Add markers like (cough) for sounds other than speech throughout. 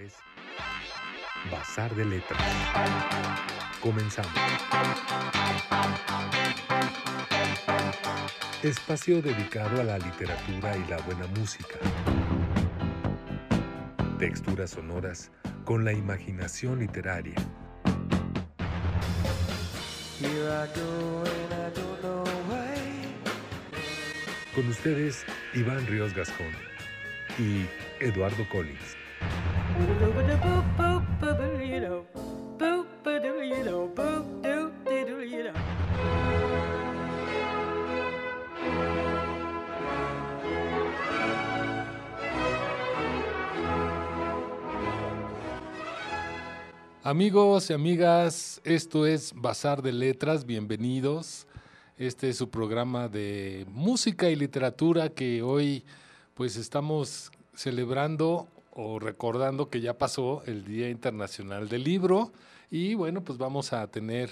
es Bazar de Letras. Comenzamos. Espacio dedicado a la literatura y la buena música. Texturas sonoras con la imaginación literaria. Con ustedes, Iván Ríos Gascón y Eduardo Collins. Amigos y amigas, esto es Bazar de Letras, bienvenidos. Este es su programa de música y literatura que hoy pues estamos celebrando o recordando que ya pasó el Día Internacional del Libro y bueno, pues vamos a tener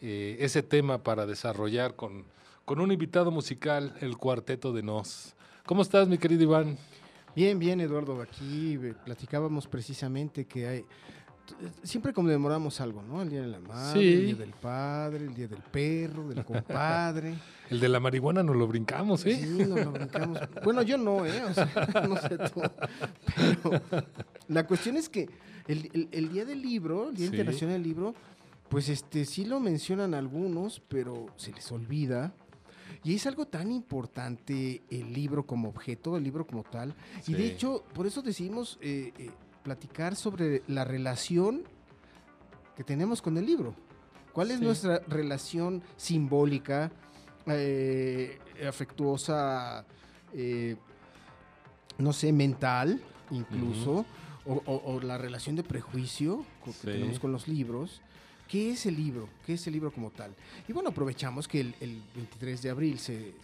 eh, ese tema para desarrollar con, con un invitado musical, el Cuarteto de Nos. ¿Cómo estás, mi querido Iván? Bien, bien, Eduardo. Aquí eh, platicábamos precisamente que hay siempre conmemoramos algo, ¿no? El Día de la Madre, el Día del Padre, el Día del Perro, del compadre. (laughs) el de la marihuana nos lo brincamos, ¿eh? Sí, nos lo brincamos. Bueno, yo no, ¿eh? O sea, (laughs) no sé tú. Pero la cuestión es que el, el, Día del Libro, el Día Internacional del Libro, pues este sí lo mencionan algunos, pero se les olvida. Y es algo tan importante el libro como objeto, el libro como tal. Y de hecho, por eso decidimos eh, eh, platicar sobre la relación que tenemos con el libro. ¿Cuál es nuestra relación simbólica, eh, afectuosa, eh, no sé, mental incluso, o, la relación de prejuicio que tenemos con los libros? ¿Qué es el libro? ¿Qué es el libro como tal? Y bueno, aprovechamos que el, 23 de abril se,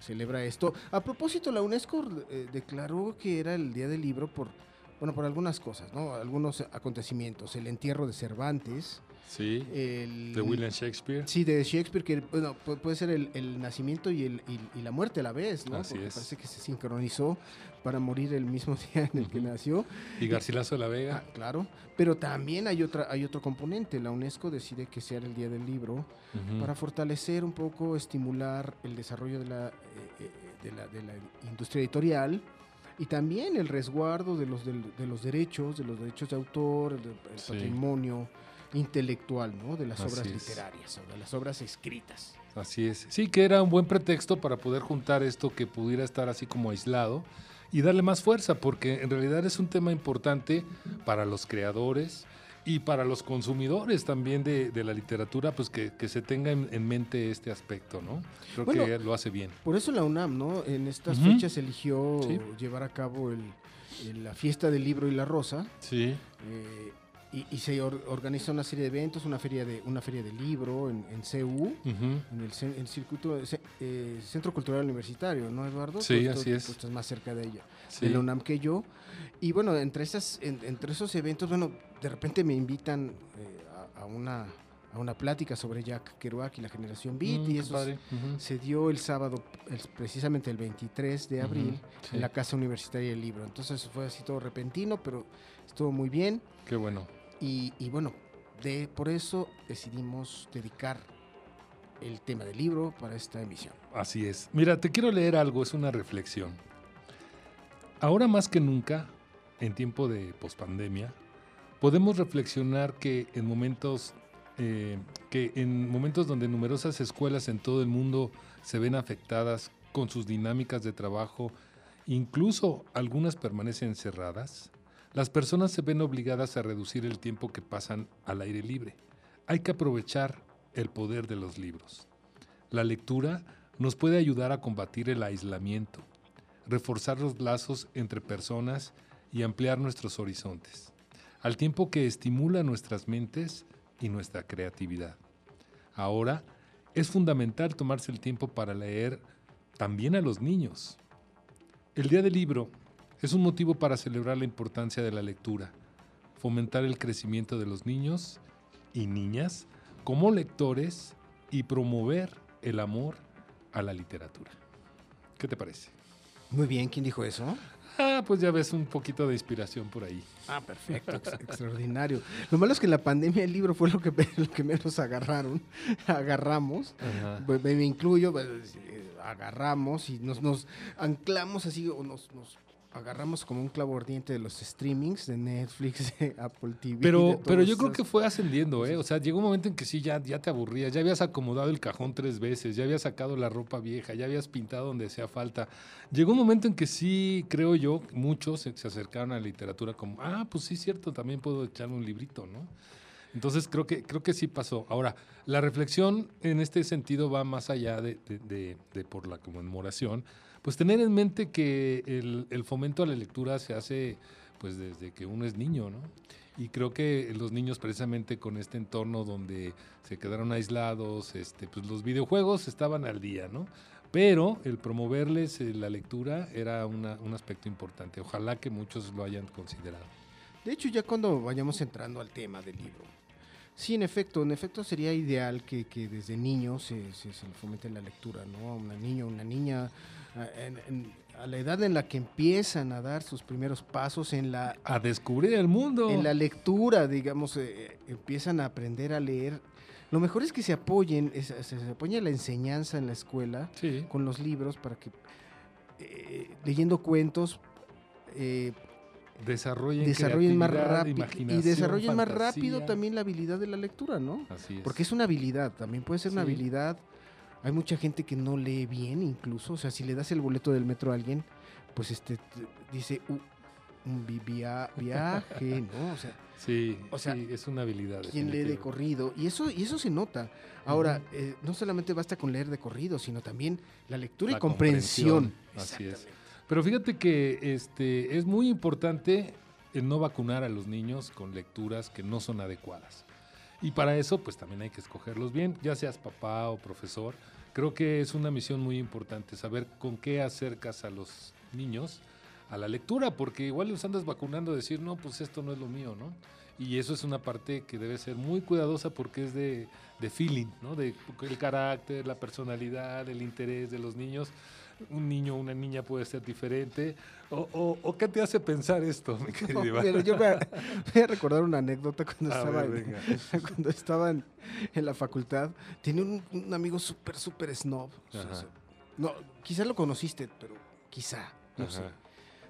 celebra esto. A propósito, la UNESCO eh, declaró que era el Día del Libro por bueno, por algunas cosas, ¿no? Algunos acontecimientos. El entierro de Cervantes. Sí. de William Shakespeare. Sí, de Shakespeare, que bueno, puede ser el, nacimiento y, el, y, la muerte a la vez, ¿no? Así es. Parece que se sincronizó para morir el mismo (laughs) día en el que nació. Y Garcilaso de la Vega. Ah, claro. Pero también hay, otra, hay otro componente. La UNESCO decide que sea el Día del Libro para fortalecer un poco, estimular el desarrollo de la, eh, eh, de la, de la industria editorial y también el resguardo de los, de, los derechos, de los derechos de autor, del patrimonio intelectual, ¿no? De las obras literarias o de las obras escritas. Así es. Sí, que era un buen pretexto para poder juntar esto que pudiera estar así como aislado y darle más fuerza, porque en realidad es un tema importante para los creadores, y para los consumidores también de, la literatura, pues que, se tenga en, mente este aspecto, ¿no? Creo que lo hace bien. Por eso la UNAM, ¿no? En estas fechas eligió llevar a cabo el, la fiesta del libro y la rosa. Sí. Eh, y, se organiza una serie de eventos, una feria de una feria de libro en, en CU, en el, circuito eh, Centro Cultural Universitario, ¿no, Eduardo? Sí, así es. Tú estás más cerca de ella, de la UNAM que yo. Y bueno, entre, esas, entre esos eventos, bueno, de repente me invitan eh, a, una a una plática sobre Jack Kerouac y la generación Beat mm, y eso se dio el sábado, precisamente el 23 de abril, en la Casa Universitaria del Libro. Entonces fue así todo repentino, pero estuvo muy bien. Qué bueno. Y, bueno, de, por eso decidimos dedicar el tema del libro para esta emisión. Así es. Mira, te quiero leer algo, es una reflexión. Ahora más que nunca, en tiempo de pospandemia, podemos reflexionar que en momentos eh, que en momentos donde numerosas escuelas en todo el mundo se ven afectadas con sus dinámicas de trabajo, incluso algunas permanecen cerradas, las personas se ven obligadas a reducir el tiempo que pasan al aire libre. Hay que aprovechar el poder de los libros. La lectura nos puede ayudar a combatir el aislamiento, reforzar los lazos entre personas y ampliar nuestros horizontes, al tiempo que estimula nuestras mentes y nuestra creatividad. Ahora, es fundamental tomarse el tiempo para leer también a los niños. El Día del Libro es un motivo para celebrar la importancia de la lectura, fomentar el crecimiento de los niños y niñas como lectores y promover el amor a la literatura. ¿Qué te parece? Muy bien, ¿quién dijo eso? Ah, pues ya ves un poquito de inspiración por ahí. Ah, perfecto, ex- extraordinario. Lo malo es que en la pandemia el libro fue lo que, lo que menos agarraron, (laughs) agarramos. Ajá. Me, me incluyo, pues, eh, agarramos y nos, nos anclamos así, o nos, nos agarramos como un clavo ardiente de los streamings de Netflix, (laughs) de Apple TV. Pero, pero yo creo que fue ascendiendo, ¿eh? O sea, llegó un momento en que sí, ya, ya te aburrías, ya habías acomodado el cajón tres veces, ya habías sacado la ropa vieja, ya habías pintado donde hacía falta. Llegó un momento en que sí, creo yo, muchos se, se acercaron a la literatura como, ah, pues sí, cierto, también puedo echarme un librito, ¿no? Entonces creo que, creo que sí pasó. Ahora, la reflexión en este sentido va más allá de, de- de- de por la conmemoración, pues tener en mente que el, el fomento a la lectura se hace pues desde que uno es niño, ¿no? Y creo que los niños precisamente con este entorno donde se quedaron aislados, este, pues los videojuegos estaban al día, ¿no? Pero el promoverles eh, la lectura era una- un aspecto importante. Ojalá que muchos lo hayan considerado. De hecho, ya cuando vayamos entrando al tema del libro. Sí, en efecto, en efecto sería ideal que, que desde niño se, se, se le fomente la lectura, ¿no? A una niña, una niña, en- en- a la edad en la que empiezan a dar sus primeros pasos en la, A descubrir el mundo. en la lectura, digamos, eh, empiezan a aprender a leer. Lo mejor es que se apoyen, es- se, apoye la enseñanza en la escuela Sí. con los libros para que, eh, leyendo cuentos, eh, Desarrollen, desarrollen más rápido y desarrollen más rápido también la habilidad de la lectura, ¿no? Así es. Porque es una habilidad, también puede ser una habilidad. Hay mucha gente que no lee bien, incluso, o sea, si le das el boleto del metro a alguien, pues este te- dice "Uh, un vi- via- viaje, (laughs) ¿no? O sea, Sí, o sea, sí, es una habilidad. quien lee de corrido y eso y eso se nota. Ahora, eh, no solamente basta con leer de corrido, sino también la lectura La y comprensión. Así es. Pero fíjate que este es muy importante el no vacunar a los niños con lecturas que no son adecuadas. Y para eso, pues también hay que escogerlos bien, ya seas papá o profesor. Creo que es una misión muy importante saber con qué acercas a los niños a la lectura, porque igual los andas vacunando, decir, no, pues esto no es lo mío, ¿no? Y eso es una parte que debe ser muy cuidadosa porque es de, de feeling, ¿no? De el carácter, la personalidad, el interés de los niños. Un niño o una niña puede ser diferente. O, o- o qué te hace pensar esto, mi querido No, Iván? pero yo me (laughs) voy a recordar una anécdota cuando A estaba, ver, en, (laughs) cuando estaba en, en la facultad. Tenía un, un amigo súper, súper snob. Ajá. no, quizá lo conociste, pero quizá, no sé. Ajá.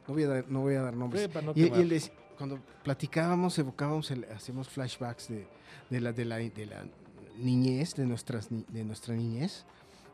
No voy a dar, no voy a dar nombres. Ve, para no y, y él dec- cuando platicábamos, evocábamos, el- hacíamos flashbacks de, de la, de, la, de la niñez, de, nuestras, de nuestra niñez.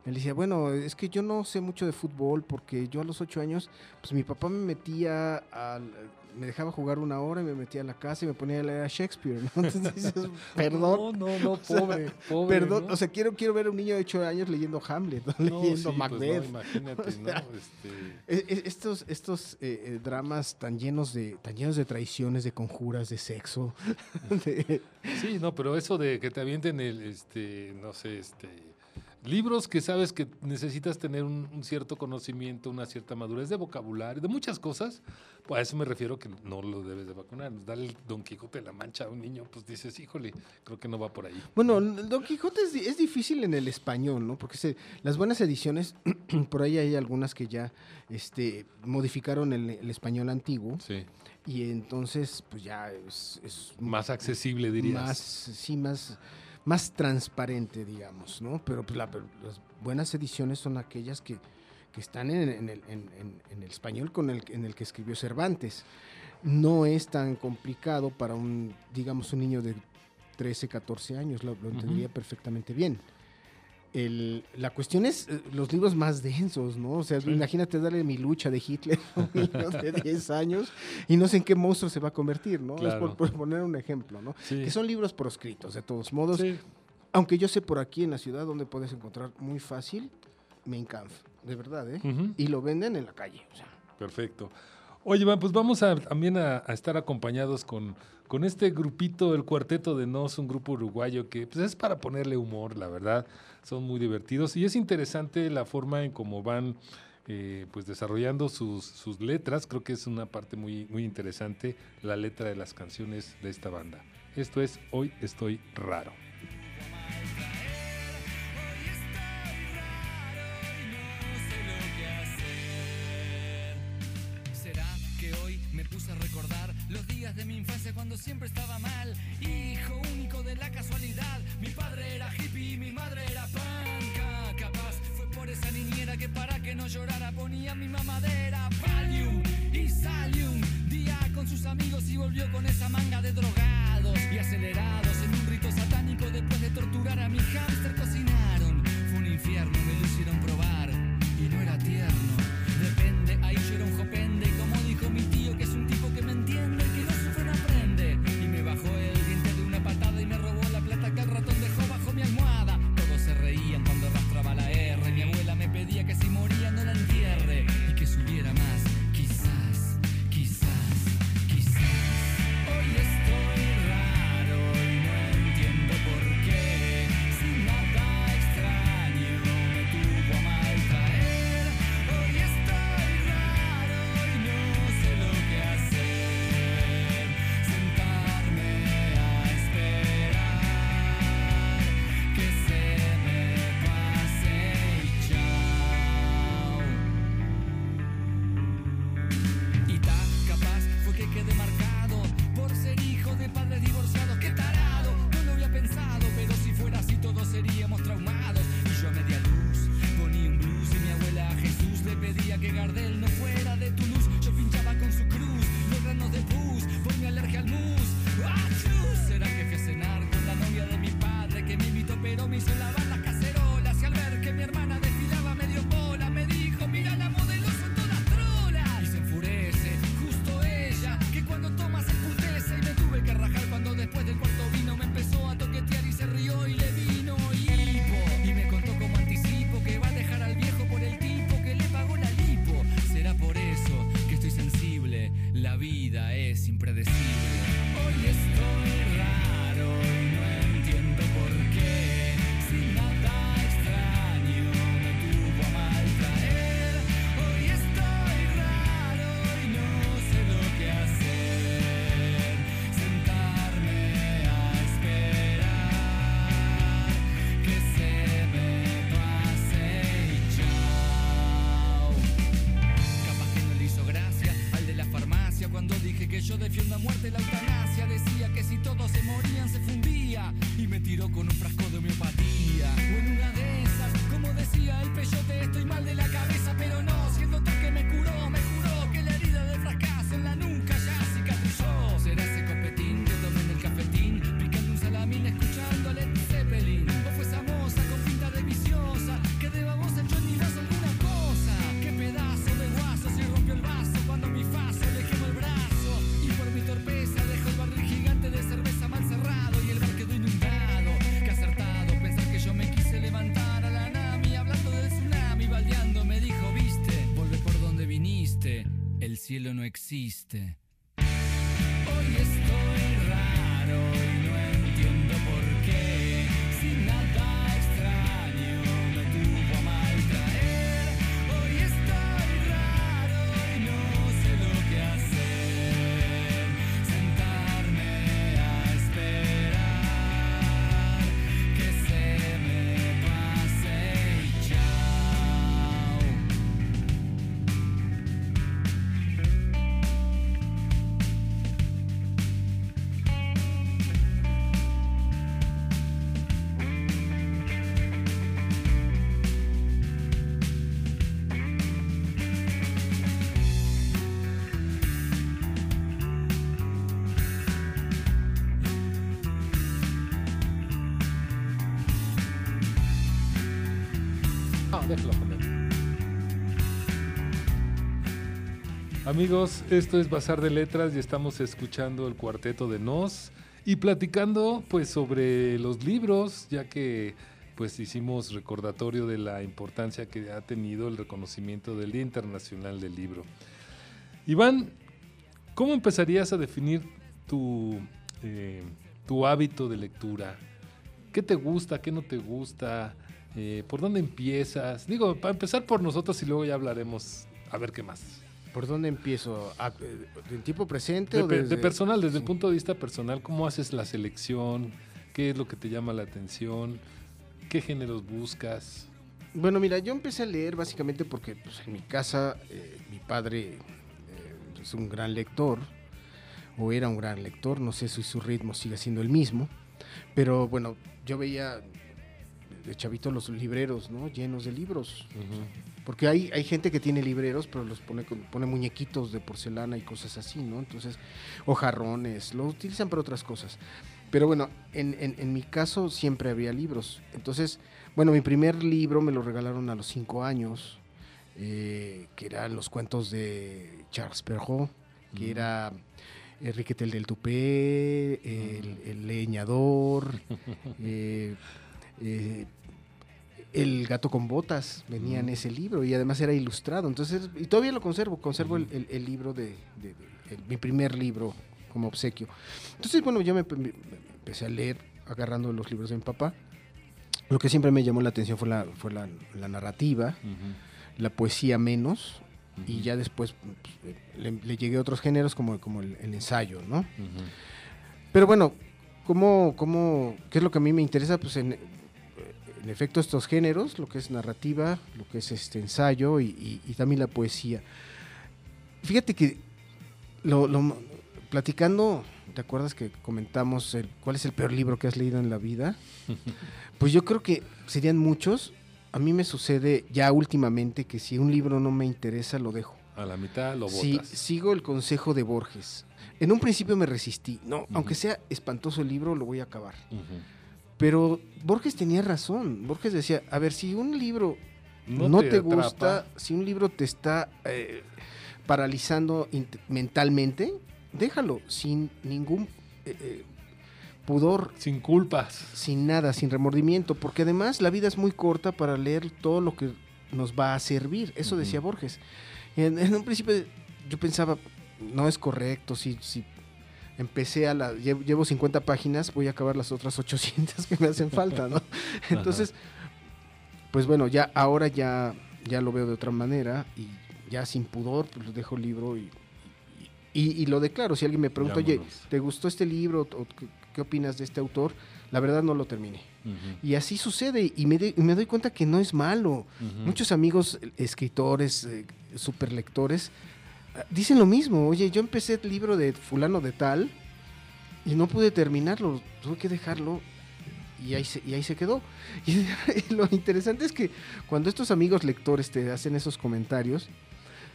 Él decía, bueno, es que yo no sé mucho de fútbol porque yo a los ocho años, pues mi papá me metía al... Me dejaba jugar una hora y me metía a la casa y me ponía a leer a Shakespeare, ¿no? (laughs) Entonces dices, (laughs) perdón, No, no, no, (laughs) sea, pobre, pobre. perdón. ¿no? O sea, quiero, quiero ver a un niño de ocho años leyendo Hamlet, ¿no? No, leyendo sí, pues Macbeth. imagínate, O sea, ¿no? Este, E- e- Estos, estos eh, eh, dramas tan llenos de tan llenos de traiciones, de conjuras, de sexo, de- Sí, no, pero eso de que te avienten el, este, no sé, este, libros que sabes que necesitas tener un, un cierto conocimiento, una cierta madurez de vocabulario, de muchas cosas, pues a eso me refiero que no lo debes de vacunar. Darle el Don Quijote de la Mancha a un niño, pues dices, híjole, creo que no va por ahí. Bueno, el Don Quijote es, di- es difícil en el español, ¿no? Porque se- las buenas ediciones, (clears throat) por ahí hay algunas que ya este, modificaron el, el español antiguo Sí. y entonces pues ya es, es Más accesible, dirías. más, sí, más, más transparente, digamos, ¿no? Pero pues, la- las buenas ediciones son aquellas que, que están en, en el, en- en- en el español con el, en el que escribió Cervantes. No es tan complicado para un, digamos, un niño de 13, 14 años, lo, lo entendería perfectamente bien. El- la cuestión es eh, los libros más densos, ¿no? O sea, Sí. imagínate darle mi lucha de Hitler a (laughs) un niño de (laughs) 10 años y no sé en qué monstruo se va a convertir, ¿no? Es Claro. por, por poner un ejemplo, ¿no? Sí. Que son libros proscritos, de todos modos. Sí. Aunque yo sé por aquí en la ciudad donde puedes encontrar muy fácil Mein Kampf, de verdad, ¿eh? Y lo venden en la calle. O sea, Perfecto. Oye, pues vamos a, también a, a estar acompañados con, con este grupito, el Cuarteto de Nos, un grupo uruguayo que pues, es para ponerle humor, la verdad. Son muy divertidos y es interesante la forma en cómo van eh, pues desarrollando sus, sus letras. Creo que es una parte muy, muy interesante la letra de las canciones de esta banda. Esto es Hoy Estoy Raro. cuando siempre estaba mal. Hijo único de la casualidad, mi padre era hippie y mi madre era panca. Capaz fue por esa niñera que para que no llorara ponía mi mamadera. Valium y Salium, día con sus amigos y volvió con esa manga de drogados y acelerados en un rito satánico. Después de torturar a mi hámster, cocinaron. Fue un infierno, me lo hicieron probar y no era tierno. Depende, ahí yo era un jopende este, Amigos, esto es Bazar de Letras y estamos escuchando el cuarteto de Nos y platicando pues sobre los libros, ya que pues hicimos recordatorio de la importancia que ha tenido el reconocimiento del Día Internacional del Libro. Iván, ¿cómo empezarías a definir tu, eh, tu hábito de lectura? ¿Qué te gusta? ¿Qué no te gusta? Eh, ¿Por dónde empiezas? Digo, para empezar por nosotros y luego ya hablaremos a ver qué más. ¿Por dónde empiezo? ¿Del eh, tipo presente? De, o de personal, desde el punto de vista personal, ¿cómo haces la selección? ¿Qué es lo que te llama la atención? ¿Qué géneros buscas? Bueno, mira, yo empecé a leer básicamente porque pues, en mi casa eh, mi padre eh, es un gran lector, o era un gran lector, no sé si su ritmo sigue siendo el mismo, pero bueno, yo veía de chavito los libreros, ¿no? Llenos de libros. Porque hay, hay gente que tiene libreros, pero los pone, pone muñequitos de porcelana y cosas así, ¿no? Entonces, o jarrones, lo utilizan para otras cosas. Pero bueno, en, en- en mi caso siempre había libros. Entonces, bueno, mi primer libro me lo regalaron a los cinco años, eh, que eran los cuentos de Charles Perrault, que era Enrique Tel del Tupé, el, el leñador, (laughs) eh, eh, el gato con botas venía en ese libro y además era ilustrado. Entonces, y todavía lo conservo, conservo el, el- el libro de, de- de- el- mi primer libro como obsequio. Entonces, bueno, yo me, empecé a leer agarrando los libros de mi papá. Lo que siempre me llamó la atención fue la, fue la, la narrativa, la poesía menos, y ya después pues, le, le llegué a otros géneros como, como el, el ensayo, ¿no? Pero bueno, ¿cómo, cómo, ¿qué es lo que a mí me interesa? Pues en, en efecto estos géneros, lo que es narrativa, lo que es este ensayo y, y- y también la poesía. Fíjate que lo, lo- platicando, ¿te acuerdas que comentamos el, cuál es el peor libro que has leído en la vida? (laughs) Pues yo creo que serían muchos. A mí me sucede ya últimamente que si un libro no me interesa, lo dejo. A la mitad lo Sí, botas. sigo el consejo de Borges. En un principio me resistí. No, aunque sea espantoso el libro, lo voy a acabar. Ujú. Pero Borges tenía razón. Borges decía, a ver, si un libro no, No te, te gusta, si un libro te está eh, paralizando mentalmente, déjalo sin ningún eh, eh, pudor, Sin culpas. sin nada, sin remordimiento, porque además la vida es muy corta para leer todo lo que nos va a servir. Eso decía. Borges. En, en un principio yo pensaba, no es correcto, si, si empecé a la, llevo, llevo 50 páginas, voy a acabar las otras 800 que me hacen falta, ¿no? (laughs) Entonces, pues bueno, ya ahora ya, ya lo veo de otra manera y ya sin pudor, pues dejo el libro y, y, y lo declaro. Si alguien me pregunta, oye. ¿te gustó este libro? ¿O qué, opinas de este autor? La verdad no lo terminé. Y así sucede y me, de- me doy cuenta que no es malo. Muchos amigos escritores, eh, superlectores, dicen lo mismo. Oye, yo empecé el libro de fulano de tal y no pude terminarlo, tuve que dejarlo y ahí se, y ahí se quedó. (laughs) Y (laughs) lo interesante es que cuando estos amigos lectores te hacen esos comentarios,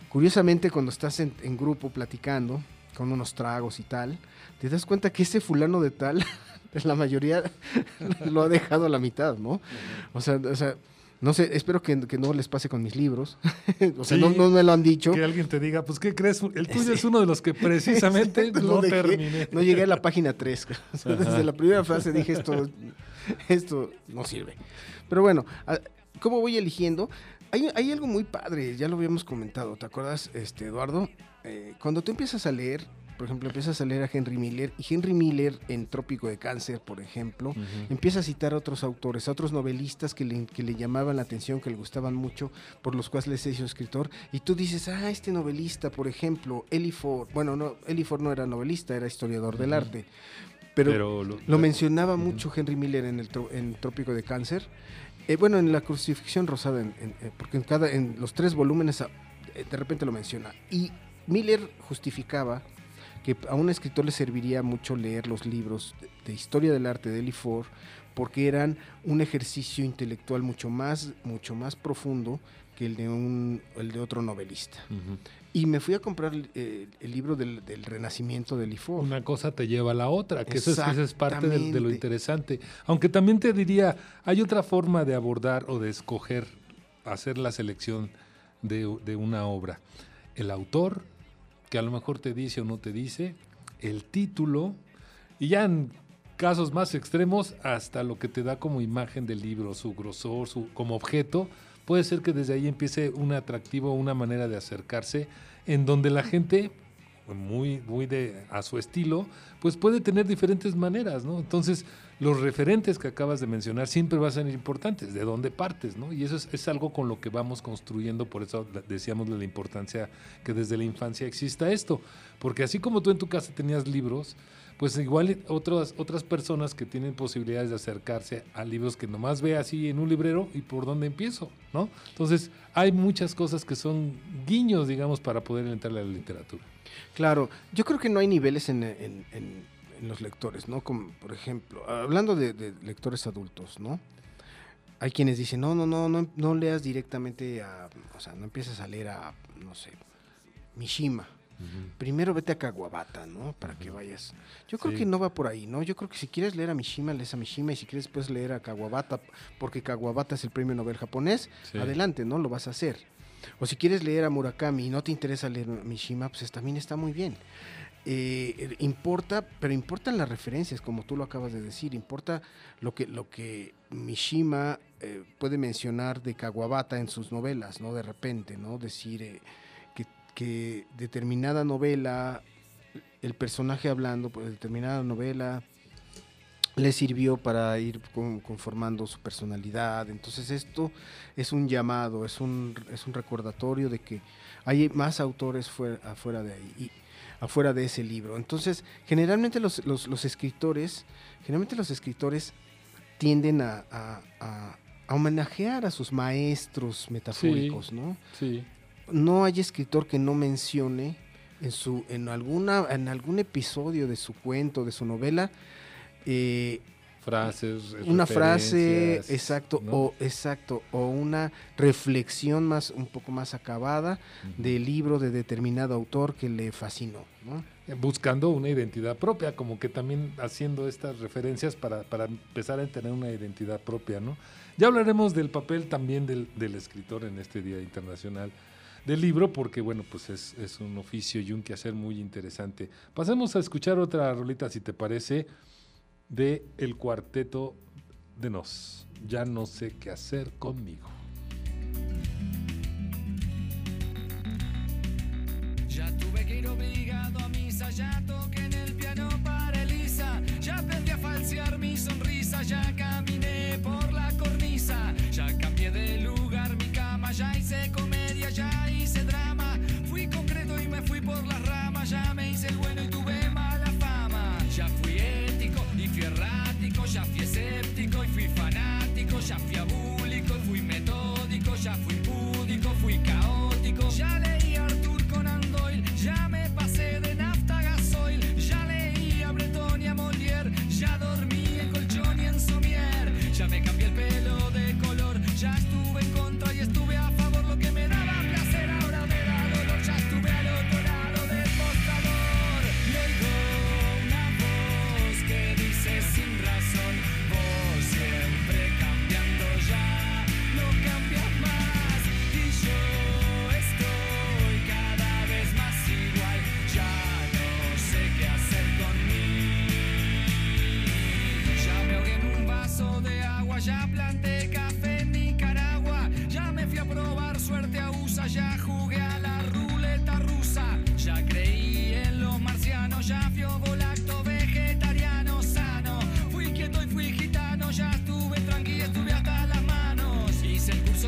curiosamente cuando estás en, en grupo platicando con unos tragos y tal, te das cuenta que ese fulano de tal, (laughs) la mayoría lo ha dejado a la mitad, ¿no? O sea, o sea no sé, espero que, que no les pase con mis libros. (laughs) o sea, Sí, no, no me lo han dicho. Que alguien te diga, pues, ¿qué crees? El tuyo (laughs) es uno de los que precisamente (laughs) no dejé. terminé. No llegué a la página 3. O sea, Ajá. desde la primera frase dije esto, esto no sirve. Pero bueno, ¿cómo voy eligiendo? Hay, hay algo muy padre, ya lo habíamos comentado, ¿te acuerdas, este, Eduardo? Eh, cuando tú empiezas a leer, por ejemplo, empiezas a leer a Henry Miller, y Henry Miller en Trópico de Cáncer, por ejemplo, empieza a citar a otros autores, a otros novelistas que le, que le llamaban la atención, que le gustaban mucho, por los cuales se hizo escritor, y tú dices, ah, este novelista, por ejemplo, Eli Ford, bueno, no, Eli Ford no era novelista, era historiador del arte, pero, Pero lo, lo mencionaba mucho Henry Miller en el en Trópico de Cáncer, Eh, bueno, en la crucifixión rosada, en- en- eh, porque en, cada, en los tres volúmenes eh, de repente lo menciona, y Miller justificaba que a un escritor le serviría mucho leer los libros de, historia del arte de Eli Ford porque eran un ejercicio intelectual mucho más, mucho más profundo que el de, un, el de otro novelista. Y me fui a comprar eh, el libro del, del Renacimiento de Eli Ford. Una cosa te lleva a la otra, que eso es, eso es parte de, de lo interesante. Aunque también te diría, hay otra forma de abordar o de escoger, hacer la selección de, de una obra. El autor, que a lo mejor te dice o no te dice, el título, y ya en casos más extremos, hasta lo que te da como imagen del libro, su grosor, su, como objeto, puede ser que desde ahí empiece un atractivo, una manera de acercarse, en donde la gente muy, muy de, a su estilo, pues puede tener diferentes maneras, ¿no? Entonces, los referentes que acabas de mencionar siempre van a ser importantes, de dónde partes, ¿no? Y eso es, algo con lo que vamos construyendo, por eso decíamos de la importancia que desde la infancia exista esto, porque así como tú en tu casa tenías libros, pues igual otras, otras personas que tienen posibilidades de acercarse a libros que nomás ve así en un librero y por dónde empiezo, ¿no? Entonces, hay muchas cosas que son guiños, digamos, para poder entrarle a la literatura. Claro, yo creo que no hay niveles en- en- en los lectores, ¿no? Como, por ejemplo, hablando de, de lectores adultos, ¿no? Hay quienes dicen, no, no, no, no, no leas directamente a, o sea, no empieces a leer a, no sé, Mishima. Primero vete a Kawabata, ¿no? Para que vayas. Yo creo Sí. que no va por ahí, ¿no? Yo creo que si quieres leer a Mishima, lees a Mishima y si quieres puedes leer a Kawabata, porque Kawabata es el premio Nobel japonés, Sí. adelante, ¿no? Lo vas a hacer. O si quieres leer a Murakami y no te interesa leer a Mishima, pues también está muy bien. Eh, importa, pero importan las referencias, como tú lo acabas de decir, importa lo que, lo que Mishima eh, puede mencionar de Kawabata en sus novelas, ¿no? De repente, ¿no? Decir eh, que, que determinada novela, el personaje hablando, pues determinada novela le sirvió para ir con- conformando su personalidad. Entonces esto es un llamado, es un, es un recordatorio de que hay más autores fuera, afuera de ahí. Afuera de ese libro. Entonces, generalmente los, los- los escritores, generalmente los escritores tienden a, a- a- a homenajear a sus maestros metafóricos, ¿no? Sí. No hay escritor que no mencione en su, en alguna, en algún episodio de su cuento, de su novela, eh, Frases. una frase, exacto, ¿no? o exacto, o una reflexión más, un poco más acabada del libro de determinado autor que le fascinó, ¿no? buscando una identidad propia, como que también haciendo estas referencias para, para empezar a tener una identidad propia, ¿no? Ya hablaremos del papel también del, del escritor en este Día Internacional del Libro, porque bueno, pues es, es un oficio y un quehacer muy interesante. Pasemos a escuchar otra rolita, si te parece, de El Cuarteto de Nos. Ya no sé qué hacer conmigo. Ya tuve que ir obligado a misa, ya toqué en el piano para Elisa, ya aprendí a falsear mi sonrisa, ya caminé por la cornisa, ya cambié de lugar mi cama, ya hice comedia, ya hice drama, fui concreto y me fui por las ramas, ya me hice el bueno y ya fui abúlico fui metódico, ya fui púdico, fui caótico, ya leí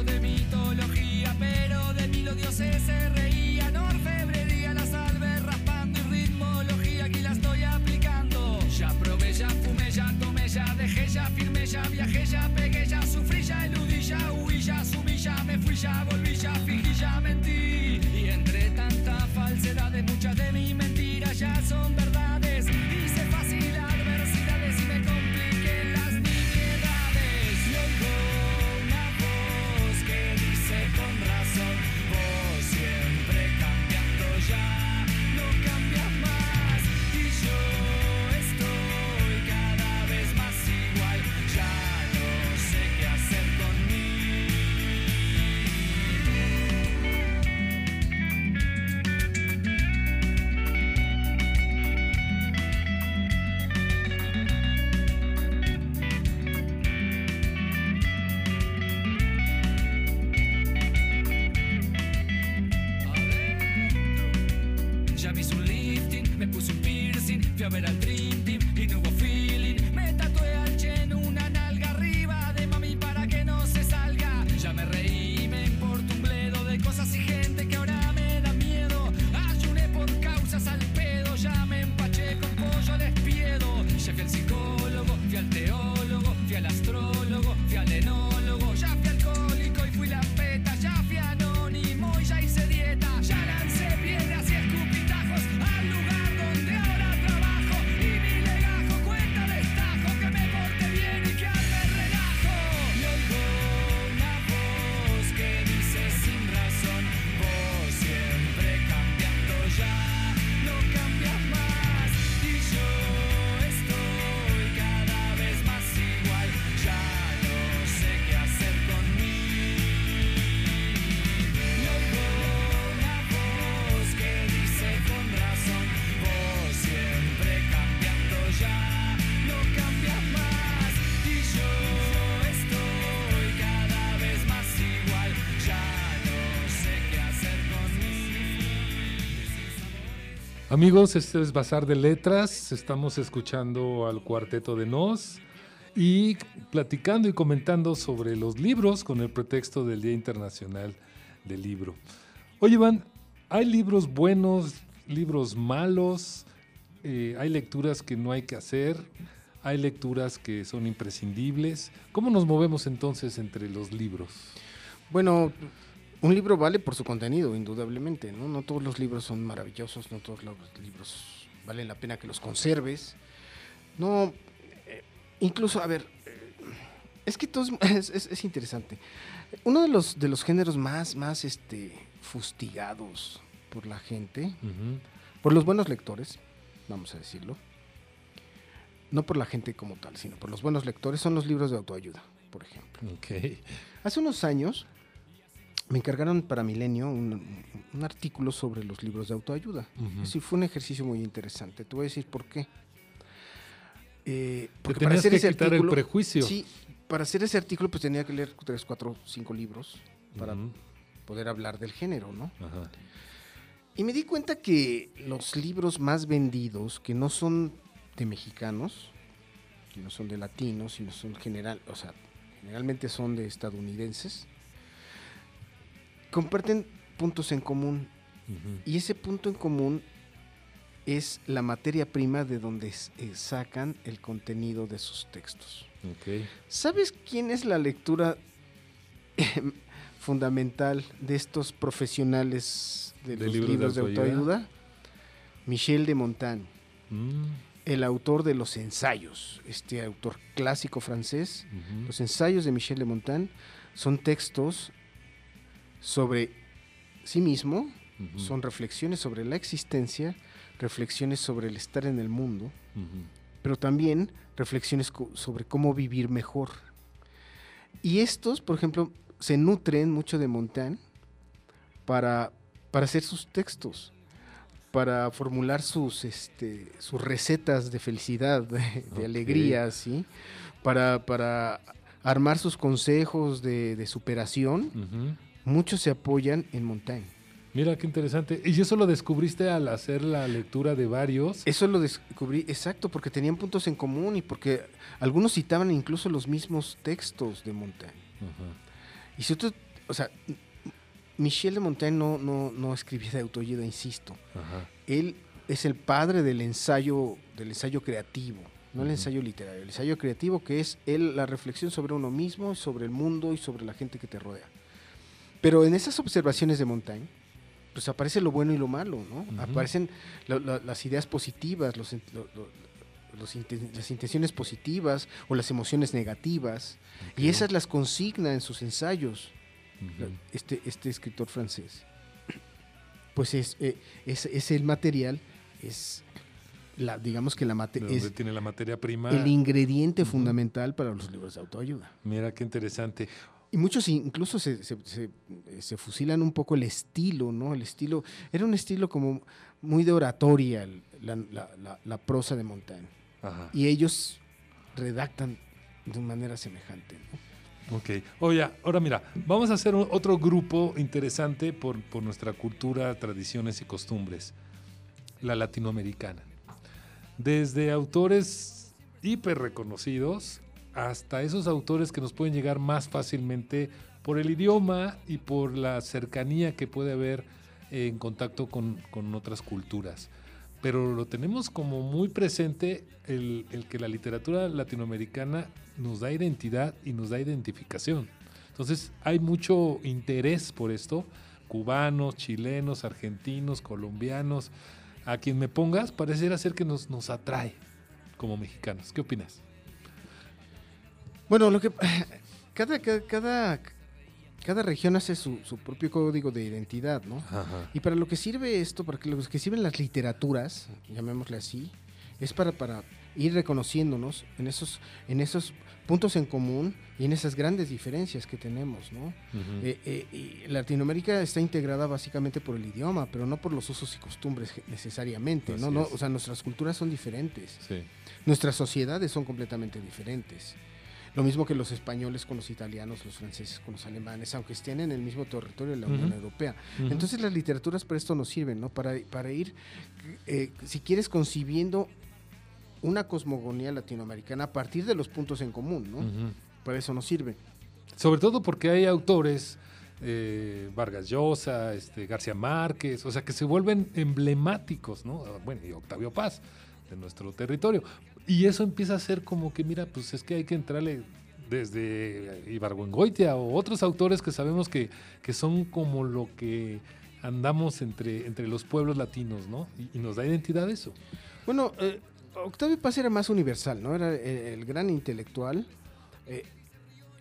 de mitología, Amigos, este es Bazar de Letras. Estamos escuchando al Cuarteto de Nos y platicando y comentando sobre los libros con el pretexto del Día Internacional del Libro. Oye, Iván, ¿hay libros buenos, libros malos? Eh, ¿Hay lecturas que no hay que hacer? ¿Hay lecturas que son imprescindibles? ¿Cómo nos movemos entonces entre los libros? Bueno, un libro vale por su contenido, indudablemente, ¿no? No todos los libros son maravillosos, no todos los libros valen la pena que los conserves. No, eh, incluso, a ver, eh, es que todo es, (laughs) es- es interesante. Uno de los, de los géneros más, más este, fustigados por la gente, por los buenos lectores, vamos a decirlo, no por la gente como tal, sino por los buenos lectores, son los libros de autoayuda, por ejemplo. Ok. Hace unos años me encargaron para Milenio un, un artículo sobre los libros de autoayuda. Ujú. Sí, fue un ejercicio muy interesante. Te voy a decir por qué. Eh, Te porque tenías que quitar el artículo, prejuicio. sí, para hacer ese artículo pues tenía que leer tres, cuatro, cinco libros para poder hablar del género, ¿no? Ajá. Y me di cuenta que los libros más vendidos, que no son de mexicanos, que no son de latinos, sino son general, o sea, generalmente son de estadounidenses, comparten puntos en común. Y ese punto en común es la materia prima de donde eh, sacan el contenido de sus textos. ¿Sabes quién es la lectura em, fundamental de estos profesionales de, ¿De los libros libros, de de autoayuda? Michel de Montaigne, Mm, el autor de los ensayos, este autor clásico francés. Los ensayos de Michel de Montaigne son textos sobre sí mismo, son reflexiones sobre la existencia, reflexiones sobre el estar en el mundo, pero también reflexiones sobre cómo vivir mejor. Y estos, por ejemplo, se nutren mucho de Montaigne para, para hacer sus textos, para formular sus, este, sus recetas de felicidad, (laughs) de, de alegría, ¿sí? para, para armar sus consejos de, de superación. Muchos se apoyan en Montaigne. Mira qué interesante. ¿Y eso lo descubriste al hacer la lectura de varios? Eso lo descubrí, exacto, porque tenían puntos en común y porque algunos citaban incluso los mismos textos de Montaigne. Y si tú, o sea, Michel de Montaigne no, no, no escribía de autoayuda, insisto. Él es el padre del ensayo, del ensayo creativo, no el ensayo literario, el ensayo creativo que es él, la reflexión sobre uno mismo, sobre el mundo y sobre la gente que te rodea. Pero en esas observaciones de Montaigne, pues aparece lo bueno y lo malo, ¿no? Aparecen la- la- las ideas positivas, los, in- lo- lo- los inten- las intenciones positivas o las emociones negativas, y esas las consigna en sus ensayos este, este escritor francés. (clears throat) Pues es, eh, es, es el material, es la, digamos que la mate- De donde es tiene la materia prima. el ingrediente fundamental para los libros de autoayuda. Mira qué interesante. Y muchos incluso se, se- se- eh, se fusilan un poco el estilo, ¿no? El estilo, era un estilo como muy de oratoria, el- la, la- la- la prosa de Montaigne. Ajá. Y ellos redactan de manera semejante, ¿no? Ok. Oye, ahora mira, vamos a hacer un- otro grupo interesante por, por nuestra cultura, tradiciones y costumbres. La latinoamericana. Desde autores hiper reconocidos hasta esos autores que nos pueden llegar más fácilmente por el idioma y por la cercanía que puede haber en contacto con, con otras culturas. Pero lo tenemos como muy presente el, el que la literatura latinoamericana nos da identidad y nos da identificación. Entonces hay mucho interés por esto, cubanos, chilenos, argentinos, colombianos, a quien me pongas, pareciera ser que nos, nos atrae como mexicanos. ¿Qué opinas? Bueno, lo que (sighs) cada, cada, cada, cada región hace su, su propio código de identidad, ¿no? Ajá. Y para lo que sirve esto, para que lo que sirven las literaturas, llamémosle así, es para, para ir reconociéndonos en esos, en esos puntos en común y en esas grandes diferencias que tenemos, ¿no? Eh, eh, Latinoamérica está integrada básicamente por el idioma, pero no por los usos y costumbres necesariamente, ¿no? No es. o sea, nuestras culturas son diferentes. Sí. Nuestras sociedades son completamente diferentes. Lo mismo que los españoles con los italianos, los franceses con los alemanes, aunque estén en el mismo territorio de la Unión. Europea. Entonces las literaturas para esto nos sirven, ¿no? Para, para ir, eh, si quieres, concibiendo una cosmogonía latinoamericana a partir de los puntos en común, ¿no? Ujú. Para eso nos sirve. Sobre todo porque hay autores, eh, Vargas Llosa, este, García Márquez, o sea, que se vuelven emblemáticos, ¿no? Ah, Bueno, y Octavio Paz, de nuestro territorio. Y eso empieza a ser como que, mira, pues es que hay que entrarle desde Ibargüengoitia o otros autores que sabemos que, que son como lo que andamos entre, entre los pueblos latinos, ¿no? Y, y nos da identidad eso. Bueno, eh, Octavio Paz era más universal, ¿no? Era el gran intelectual. eh,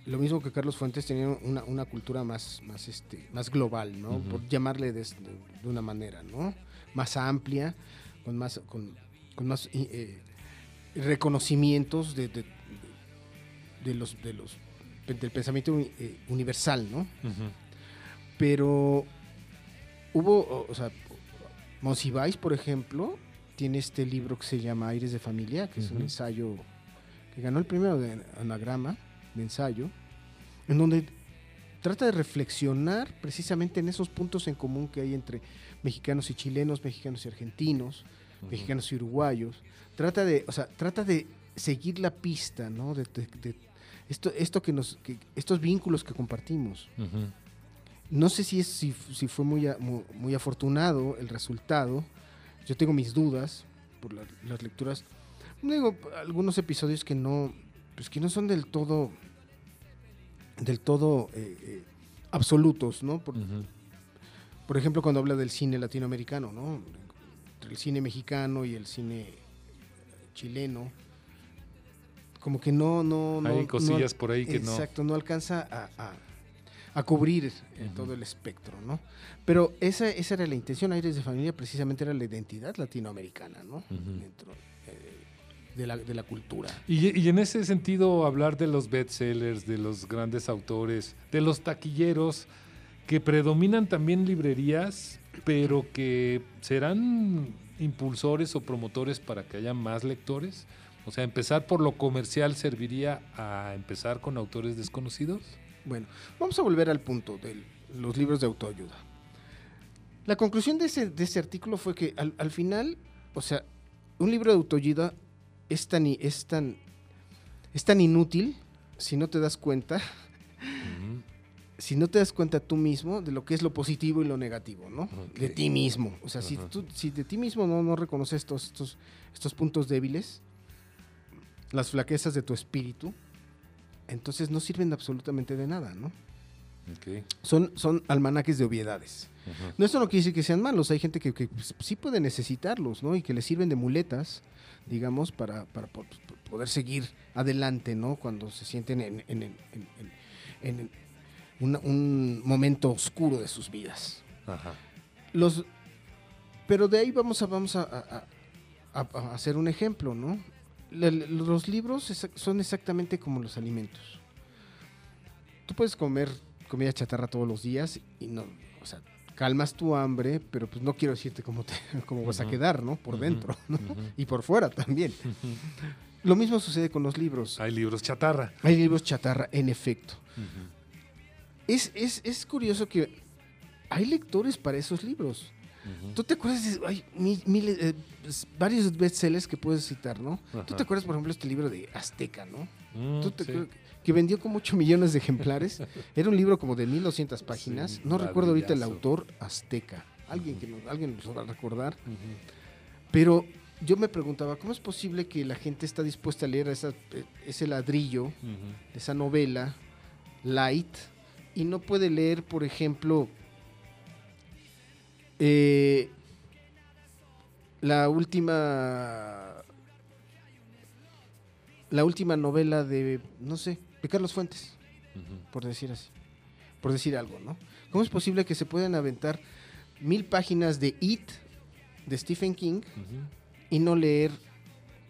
lo mismo que Carlos Fuentes tenía una, una cultura más, más, este, más global, ¿no? Por llamarle de, de- una manera, ¿no? Más amplia, con más, con, con más eh, reconocimientos de, de- de los, de los, del pensamiento eh, universal, ¿no? Pero hubo, o- sea, Monsiváis, por ejemplo, tiene este libro que se llama Aires de Familia, que es un ensayo que ganó el premio de anagrama de ensayo, en donde trata de reflexionar precisamente en esos puntos en común que hay entre mexicanos y chilenos, mexicanos y argentinos, mexicanos y uruguayos. Trata de, o sea, trata de seguir la pista, ¿no? De, de- de esto, esto que nos, que- estos vínculos que compartimos. No sé si, es, si, si fue muy, a- muy, afortunado el resultado. Yo tengo mis dudas por la- las lecturas. Digo, algunos episodios que no, pues que no son del todo, del todo eh, eh, absolutos, ¿no? Por, por ejemplo, cuando habla del cine latinoamericano, ¿no? Entre el cine mexicano y el cine chileno. Como que no, no, no. Hay no- cosillas por ahí que no. Exacto, no alcanza a, a- a cubrir eh, todo el espectro, ¿no? Pero esa, esa era la intención, Aires de Familia, precisamente era la identidad latinoamericana, ¿no? Dentro eh, de, la, de la cultura. Y, y en ese sentido, hablar de los bestsellers, de los grandes autores, de los taquilleros, que predominan también librerías, pero que serán impulsores o promotores para que haya más lectores. O sea, empezar por lo comercial serviría a empezar con autores desconocidos. Bueno, vamos a volver al punto de los libros de autoayuda. La conclusión de ese, de ese artículo fue que al, al final, o sea, un libro de autoayuda es tan, es tan, es tan inútil si no te das cuenta, si no te das cuenta tú mismo de lo que es lo positivo y lo negativo, ¿no? De ti mismo. O sea, si, tú, si de ti mismo no, no reconoces estos, estos, estos puntos débiles, las flaquezas de tu espíritu, entonces no sirven absolutamente de nada, ¿no? Son, son almanaques de obviedades. No, esto no quiere decir que sean malos. Hay gente que, que, pues, sí puede necesitarlos, ¿no? Y que les sirven de muletas, digamos, para, para po- po- poder seguir adelante, ¿no? Cuando se sienten en, en- en- en- un momento oscuro de sus vidas. Ajá. Los, pero de ahí vamos a, vamos a, a- a- a hacer un ejemplo, ¿no? Los libros son exactamente como los alimentos. Tú puedes comer comida chatarra todos los días y no, o sea, calmas tu hambre, pero pues no quiero decirte cómo, te, (laughs) cómo vas a quedar, ¿no? Por dentro, ¿no? Y por fuera también. Lo mismo sucede con los libros. Hay libros chatarra. Hay libros chatarra, en efecto. Es, es, es curioso que hay lectores para esos libros. ¿Tú te acuerdas de hay mi- miles, eh, s- varios bestsellers que puedes citar, ¿no? ¿Tú te acuerdas, por ejemplo, este libro de Azteca, ¿no? Mm, ¿Tú te sí. acuerdas que vendió como 8 millones de ejemplares? (laughs) Era un libro como de 1200 páginas. Sí, no recuerdo ahorita el autor, Azteca. Alguien que nos, alguien nos va a recordar. Pero yo me preguntaba, ¿cómo es posible que la gente está dispuesta a leer esa- eh, ese ladrillo, esa novela light, y no puede leer, por ejemplo, eh, la última la última novela de no sé de Carlos Fuentes por decir así por decir algo no cómo es posible que se puedan aventar mil páginas de It de Stephen King y no leer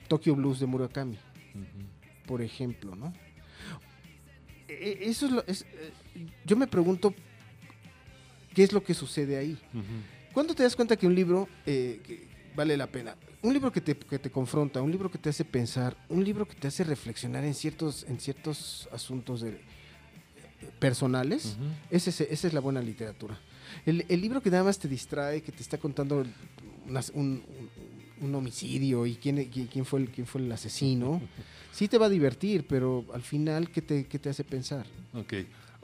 Tokyo Blues de Murakami por ejemplo, ¿no? E- e- Eso es lo, es, eh, yo me pregunto qué es lo que sucede ahí. Ujú. ¿Cuándo te das cuenta que un libro, eh, que vale la pena. Un libro que te, que te confronta, un libro que te hace pensar, un libro que te hace reflexionar en ciertos, en ciertos asuntos de- personales, ese esa es la buena literatura. El, el libro que nada más te distrae, que te está contando unas- un, un- homicidio y quién, quién, quién fue el, quién fue el asesino, (laughs) sí te va a divertir, pero al final, ¿qué te, qué te hace pensar? Ok.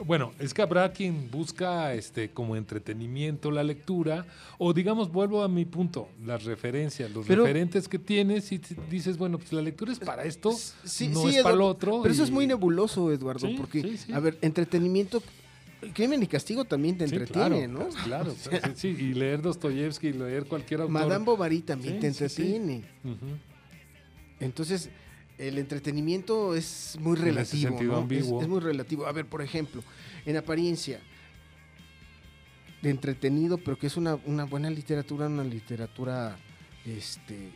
Bueno, es que habrá quien busca este como entretenimiento la lectura, o digamos, vuelvo a mi punto, las referencias, los Pero- referentes que tienes y dices, bueno, pues la lectura es para esto, Sí, no sí, es para lo otro. Pero eso es muy nebuloso, Eduardo, Sí, porque, a ver, entretenimiento, crimen y castigo también te Sí, entretiene, claro, ¿no? Claro, (laughs) sí, sí, y leer Dostoyevsky, leer cualquier autor. Madame Bovary también Sí, te entretiene. Entonces, el entretenimiento es muy relativo, ¿no? Es- muy relativo. A ver, por ejemplo, en apariencia, de entretenido, pero que es una, una buena literatura, una literatura, este,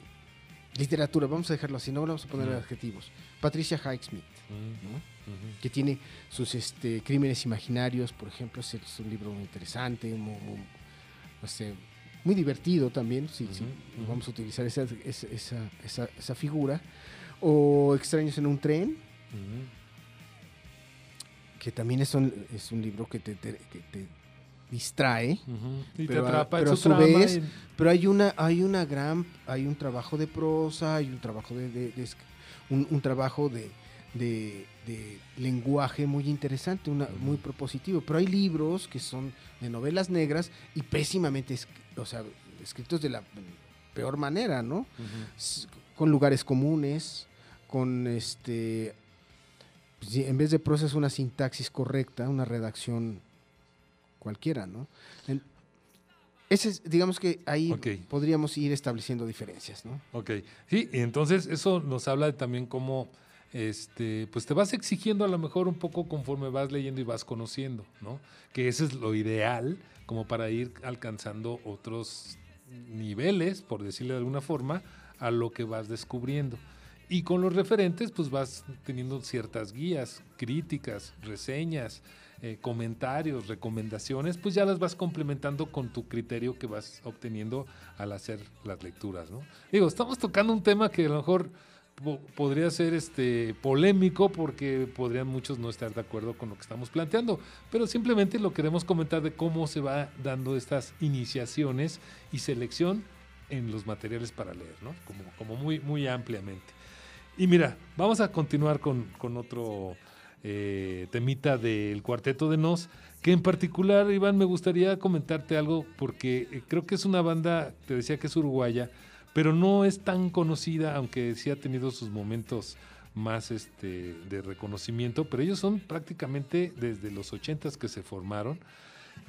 literatura, vamos a dejarlo así, no vamos a poner adjetivos. Patricia Highsmith, ¿no? Que tiene sus este, crímenes imaginarios, por ejemplo, es, es un libro muy interesante, muy, muy, muy divertido también, si, vamos a utilizar esa, esa, esa, esa- esa figura. O Extraños en un tren, que también es un, es un libro que te, te- que te distrae. Y Pero te atrapa pero su a su trama vez- y- pero hay una, hay una gran, hay un trabajo de prosa, hay un trabajo de, de- de esc- un, un trabajo de, de- de lenguaje muy interesante, una, muy propositivo. Pero hay libros que son de novelas negras y pésimamente, o sea, escritos de la peor manera, ¿no? Con lugares comunes, con este, pues, en vez de prosa es una sintaxis correcta, una redacción cualquiera, ¿no? En- ese es, digamos que ahí podríamos ir estableciendo diferencias, ¿no? Ok, sí, y entonces eso nos habla de también cómo, este, pues te vas exigiendo a lo mejor un poco conforme vas leyendo y vas conociendo, ¿no? Que ese es lo ideal como para ir alcanzando otros niveles, por decirle de alguna forma, a lo que vas descubriendo. Y con los referentes, pues vas teniendo ciertas guías, críticas, reseñas, eh, comentarios, recomendaciones, pues ya las vas complementando con tu criterio que vas obteniendo al hacer las lecturas, ¿no? Digo, estamos tocando un tema que a lo mejor po- podría ser este polémico porque podrían muchos no estar de acuerdo con lo que estamos planteando, pero simplemente lo queremos comentar de cómo se va dando estas iniciaciones y selección en los materiales para leer, ¿no? Como, como muy, muy ampliamente. Y mira, vamos a continuar con, con otro eh, temita del Cuarteto de Nos, que en particular, Iván, me gustaría comentarte algo porque eh, creo que es una banda, te decía que es uruguaya, pero no es tan conocida, aunque sí ha tenido sus momentos más este, de reconocimiento, pero ellos son prácticamente desde los ochentas que se formaron.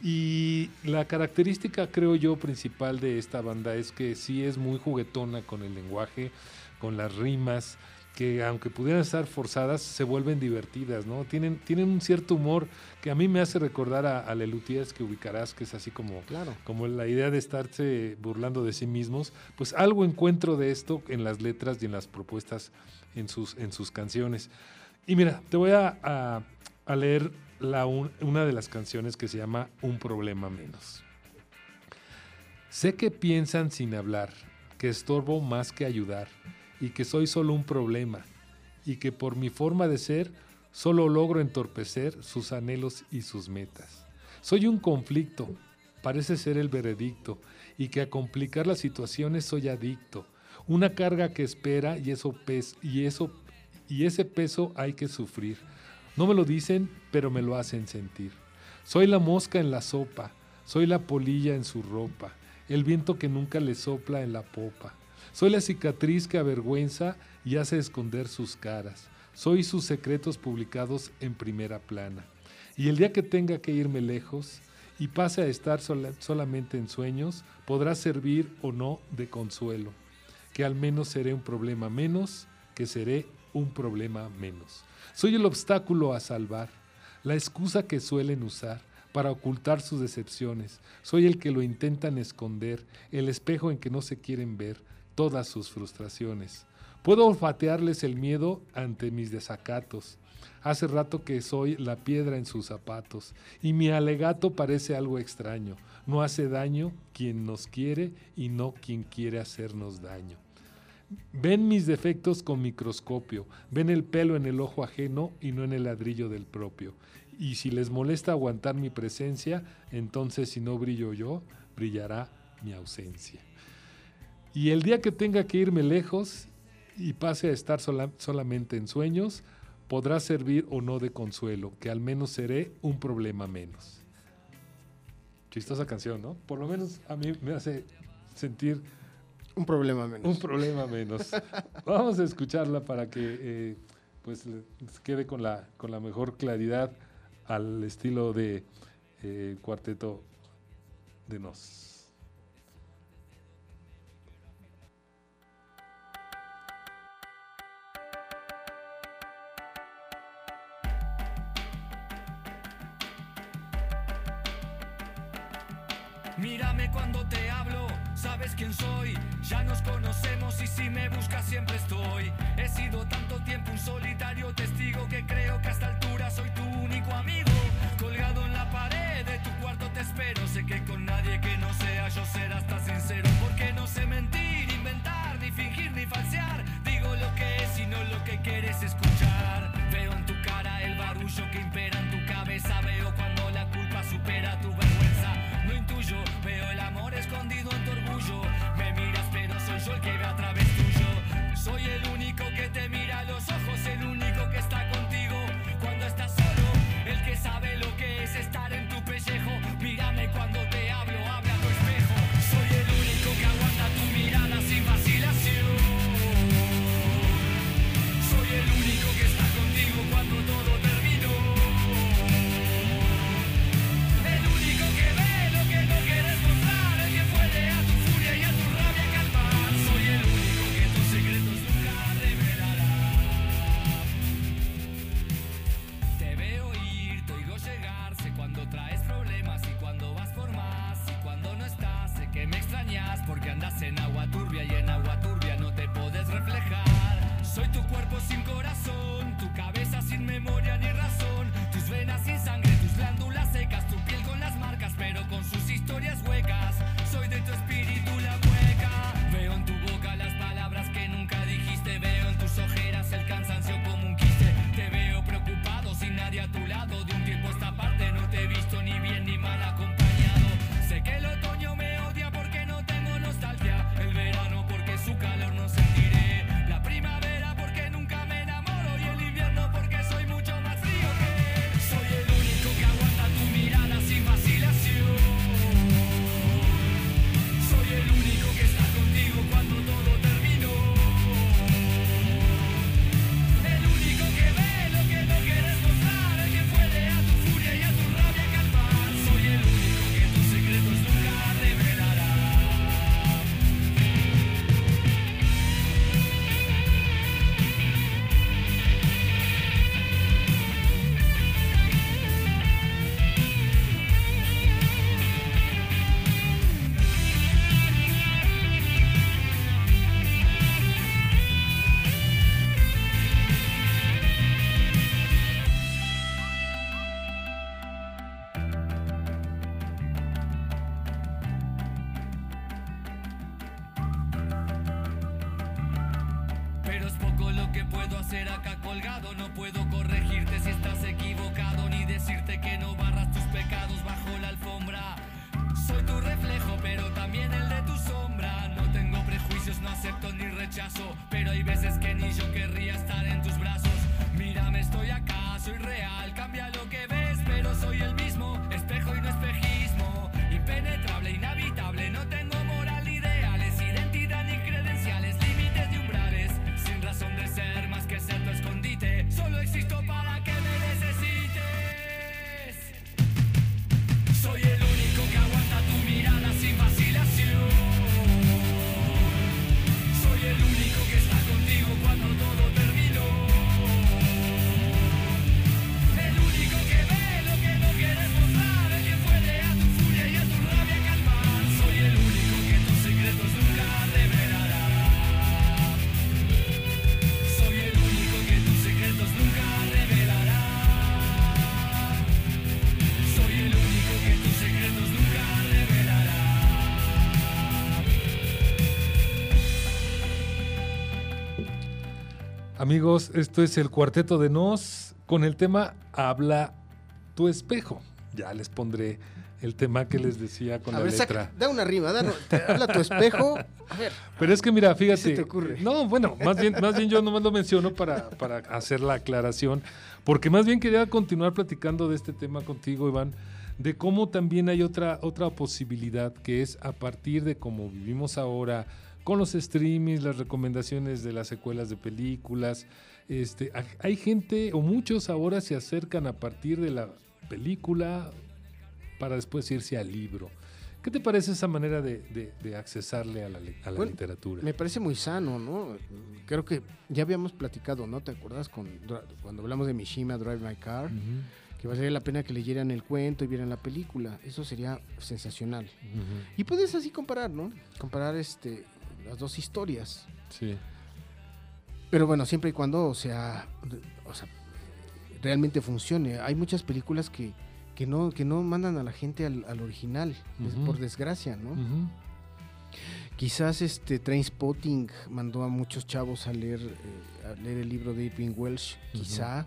Y la característica, creo yo, principal de esta banda es que sí es muy juguetona con el lenguaje, con las rimas, que aunque pudieran estar forzadas, se vuelven divertidas, ¿no? Tienen, tienen un cierto humor que a mí me hace recordar a, a Lelutiers que ubicarás, que es así como, Claro. como la idea de estarse burlando de sí mismos, pues algo encuentro de esto en las letras y en las propuestas en sus, en sus canciones. Y mira, te voy a, a- a leer la un- una de las canciones que se llama Un problema menos. Sé que piensan sin hablar, que estorbo más que ayudar, y que soy solo un problema, y que por mi forma de ser solo logro entorpecer sus anhelos y sus metas. Soy un conflicto, parece ser el veredicto, y que a complicar las situaciones soy adicto. Una carga que espera y eso pes y eso y ese peso hay que sufrir. No me lo dicen, pero me lo hacen sentir. Soy la mosca en la sopa, soy la polilla en su ropa, el viento que nunca le sopla en la popa. Soy la cicatriz que avergüenza y hace esconder sus caras. Soy sus secretos publicados en primera plana. Y el día que tenga que irme lejos y pase a estar sola- solamente en sueños, podrá servir o no de consuelo. Que al menos seré un problema menos, que seré un problema menos. Soy el obstáculo a salvar, la excusa que suelen usar para ocultar sus decepciones. Soy el que lo intentan esconder, el espejo en que no se quieren ver todas sus frustraciones. Puedo olfatearles el miedo ante mis desacatos Hace rato que soy la piedra en sus zapatos y mi alegato parece algo extraño. No hace daño quien nos quiere y no quien quiere hacernos daño. Ven mis defectos con microscopio, ven el pelo en el ojo ajeno y no en el ladrillo del propio. Y si les molesta aguantar mi presencia, entonces si no brillo yo, brillará mi ausencia. Y el día que tenga que irme lejos y pase a estar sola- solamente en sueños, podrá servir o no de consuelo, que al menos seré un problema menos. Chistosa canción, ¿no? Por lo menos a mí me hace sentir Un problema menos. un problema menos. (laughs) Vamos a escucharla para que eh, pues quede con la, con la mejor claridad al estilo de eh, cuarteto de Nos. Mírame cuando te hablo, sabes quién soy. Ya nos conocemos y si me buscas siempre estoy. He sido tanto tiempo un solitario testigo que creo que a esta altura soy tu único amigo. Colgado en la pared de tu cuarto te espero. Sé que con nadie que no sea yo serás tan sincero. Porque no sé mentir, inventar, ni fingir, ni falsear. Digo lo que es y no lo que quieres escuchar. Veo en tu cara el barullo que impera en tu cabeza. Veo cuando la culpa supera tu veo el amor escondido en tu orgullo. Me miras, pero soy yo el que Amigos, esto es el Cuarteto de Nos con el tema Habla tu espejo. Ya les pondré el tema que les decía con A la ver, letra. saca- da una rima, da, te- habla tu espejo. (laughs) A ver, Pero es que mira, fíjate. se te ocurre? No, bueno, más bien, más bien yo nomás lo menciono para, para hacer la aclaración, porque más bien quería continuar platicando de este tema contigo, Iván, de cómo también hay otra, otra posibilidad que es a partir de cómo vivimos ahora, con los streamings, las recomendaciones de las secuelas de películas. Este, ha- hay gente o muchos ahora se acercan a partir de la película para después irse al libro. ¿Qué te parece esa manera de, de- de accesarle a la, a la Bueno, literatura? me parece muy sano, ¿no? Creo que ya habíamos platicado, ¿no? ¿Te acuerdas con, cuando hablamos de Mishima Drive My Car? Que valdría la pena que leyeran el cuento y vieran la película. Eso sería sensacional. Y puedes así comparar, ¿no? Comparar este, las dos historias. Sí. Pero bueno, siempre y cuando sea, o sea, realmente funcione. Hay muchas películas que, que, no, que no mandan a la gente al, al original, por desgracia, ¿no? Ujú. Quizás este Trainspotting mandó a muchos chavos a leer, eh, a leer el libro de Irving Welsh, quizá.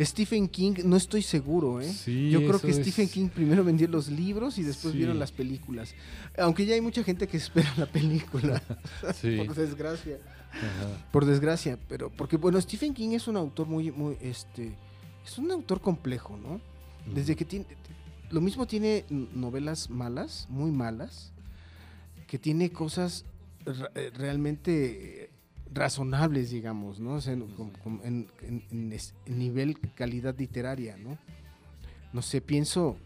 Stephen King, no estoy seguro, ¿eh? Sí, Yo creo que es- Stephen King primero vendió los libros y después Sí. vieron las películas. Aunque ya hay mucha gente que (laughs) espera la película, (laughs) Sí. por desgracia. Ajá. Por desgracia, pero porque bueno, Stephen King es un autor muy muy este es un autor complejo, ¿no? Desde que tiene lo mismo tiene novelas malas, muy malas, que tiene cosas eh, realmente razonables, digamos, ¿no? O sea, en, nivel calidad literaria, ¿no? No sé, pienso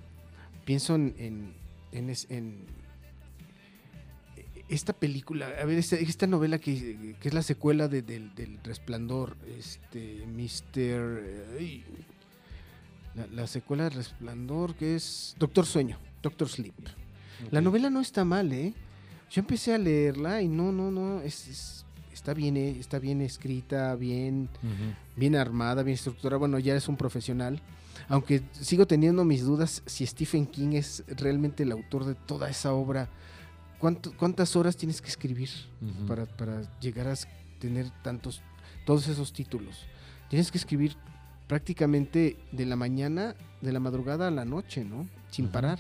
pienso en en, en es- en esta película, a ver, esta, esta novela que, que es la secuela de- del, del Resplandor, este, Mr. ay, la, la secuela del Resplandor que es Doctor Sueño, Doctor Sleep. La novela no está mal, ¿eh? Yo empecé a leerla y no, no, no, es, es- está bien, eh, está bien escrita, bien, bien armada, bien estructurada. Bueno, ya es un profesional. Aunque sigo teniendo mis dudas si Stephen King es realmente el autor de toda esa obra. ¿Cuánto- ¿Cuántas horas tienes que escribir para, para llegar a tener tantos, todos esos títulos? Tienes que escribir prácticamente de la mañana, de la madrugada a la noche, ¿no? Sin Ujú. parar.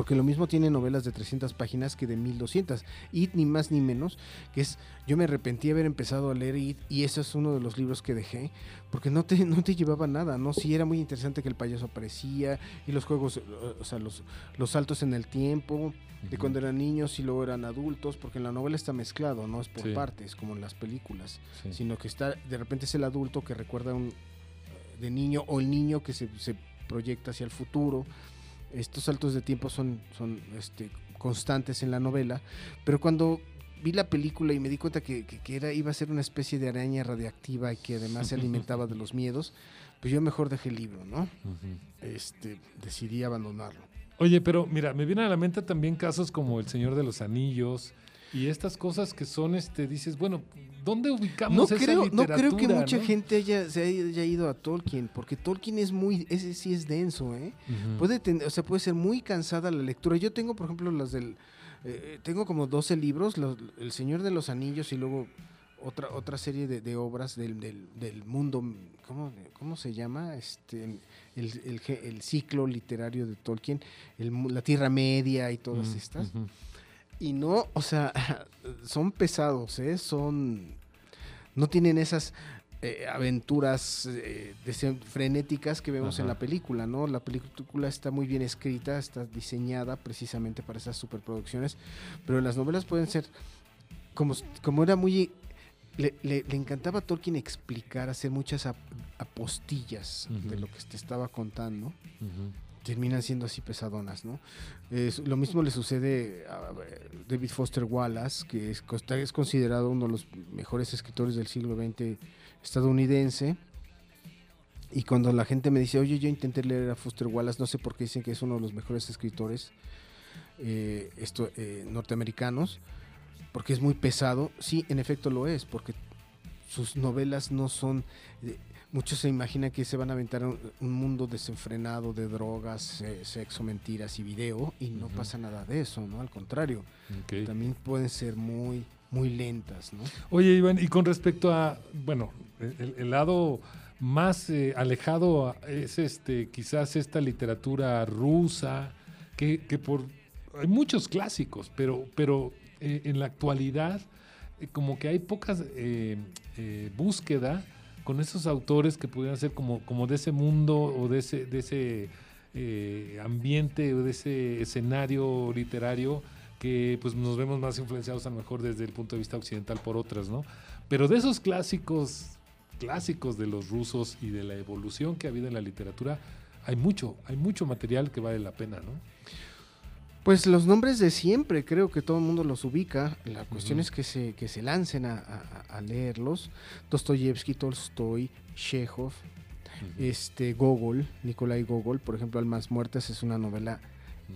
Porque lo mismo tiene novelas de 300 páginas que de 1200. It, ni más ni menos, que es. Yo me arrepentí de haber empezado a leer It, y eso es uno de los libros que dejé, porque no te, no te llevaba nada, ¿no? Sí, era muy interesante que el payaso aparecía, y los juegos, eh, o sea, los, los saltos en el tiempo, de cuando eran niños y luego eran adultos, porque en la novela está mezclado, no es por Sí. partes, como en las películas Sí. sino que está de repente es el adulto que recuerda un de niño o el niño que se, se proyecta hacia el futuro. Estos saltos de tiempo son, son este, constantes en la novela, pero cuando vi la película y me di cuenta que, que- que era, iba a ser una especie de araña radiactiva y que además se alimentaba de los miedos, pues yo mejor dejé el libro, ¿no? Este, decidí abandonarlo. Oye, pero mira, me vienen a la mente también casos como El Señor de los Anillos y estas cosas que son, este, dices, bueno, ¿dónde ubicamos No esa creo, no literatura? creo que mucha no? gente haya, se haya ido a Tolkien, porque Tolkien es muy, ese sí es denso, ¿eh? Puede, ten- o sea, puede ser muy cansada la lectura. Yo tengo, por ejemplo, las del... eh, tengo como 12 libros, los- El Señor de los Anillos y luego otra otra serie de, de obras del, del, del mundo, ¿cómo, ¿cómo se llama? Este, el, el ciclo literario de Tolkien, el la Tierra Media y todas Ujú, estas. ujú. Y no, o sea, (laughs) son pesados, ¿eh? Son... No tienen esas eh, aventuras eh, frenéticas que vemos en la película, ¿no? La película está muy bien escrita, está diseñada precisamente para esas superproducciones, pero las novelas pueden ser, como, como era muy... Le, le- le encantaba a Tolkien explicar, hacer muchas ap- apostillas de lo que te estaba contando Ujú. Terminan siendo así pesadonas, ¿no? Lo mismo le sucede a David Foster Wallace, que es, considerado uno de los mejores escritores del siglo XX estadounidense. Y cuando la gente me dice, oye, yo intenté leer a Foster Wallace, no sé por qué dicen que es uno de los mejores escritores eh, eh, norteamericanos, porque es muy pesado. Sí, en efecto lo es, porque sus novelas no son... muchos se imaginan que se van a aventar un, un mundo desenfrenado de drogas, eh, sexo, mentiras y video, y no pasa nada de eso, ¿no? Al contrario, también pueden ser muy, muy lentas, ¿no? Oye, Iván, y con respecto a bueno, el, el lado más eh, alejado es este quizás esta literatura rusa, que, que por hay muchos clásicos, pero, pero eh, en la actualidad eh, como que hay pocas eh, eh, búsqueda con esos autores que pudieran ser como, como de ese mundo o de ese, de ese eh, ambiente o de ese escenario literario que pues nos vemos más influenciados a lo mejor desde el punto de vista occidental por otras, ¿no? Pero de esos clásicos, clásicos de los rusos y de la evolución que ha habido en la literatura, hay mucho, hay mucho material que vale la pena, ¿no? Pues los nombres de siempre, creo que todo el mundo los ubica. La cuestión es que se, que se lancen a, a- a leerlos. Dostoyevsky, Tolstoy, Chekhov, este, Gogol, Nikolai Gogol, por ejemplo, Almas Muertas es una novela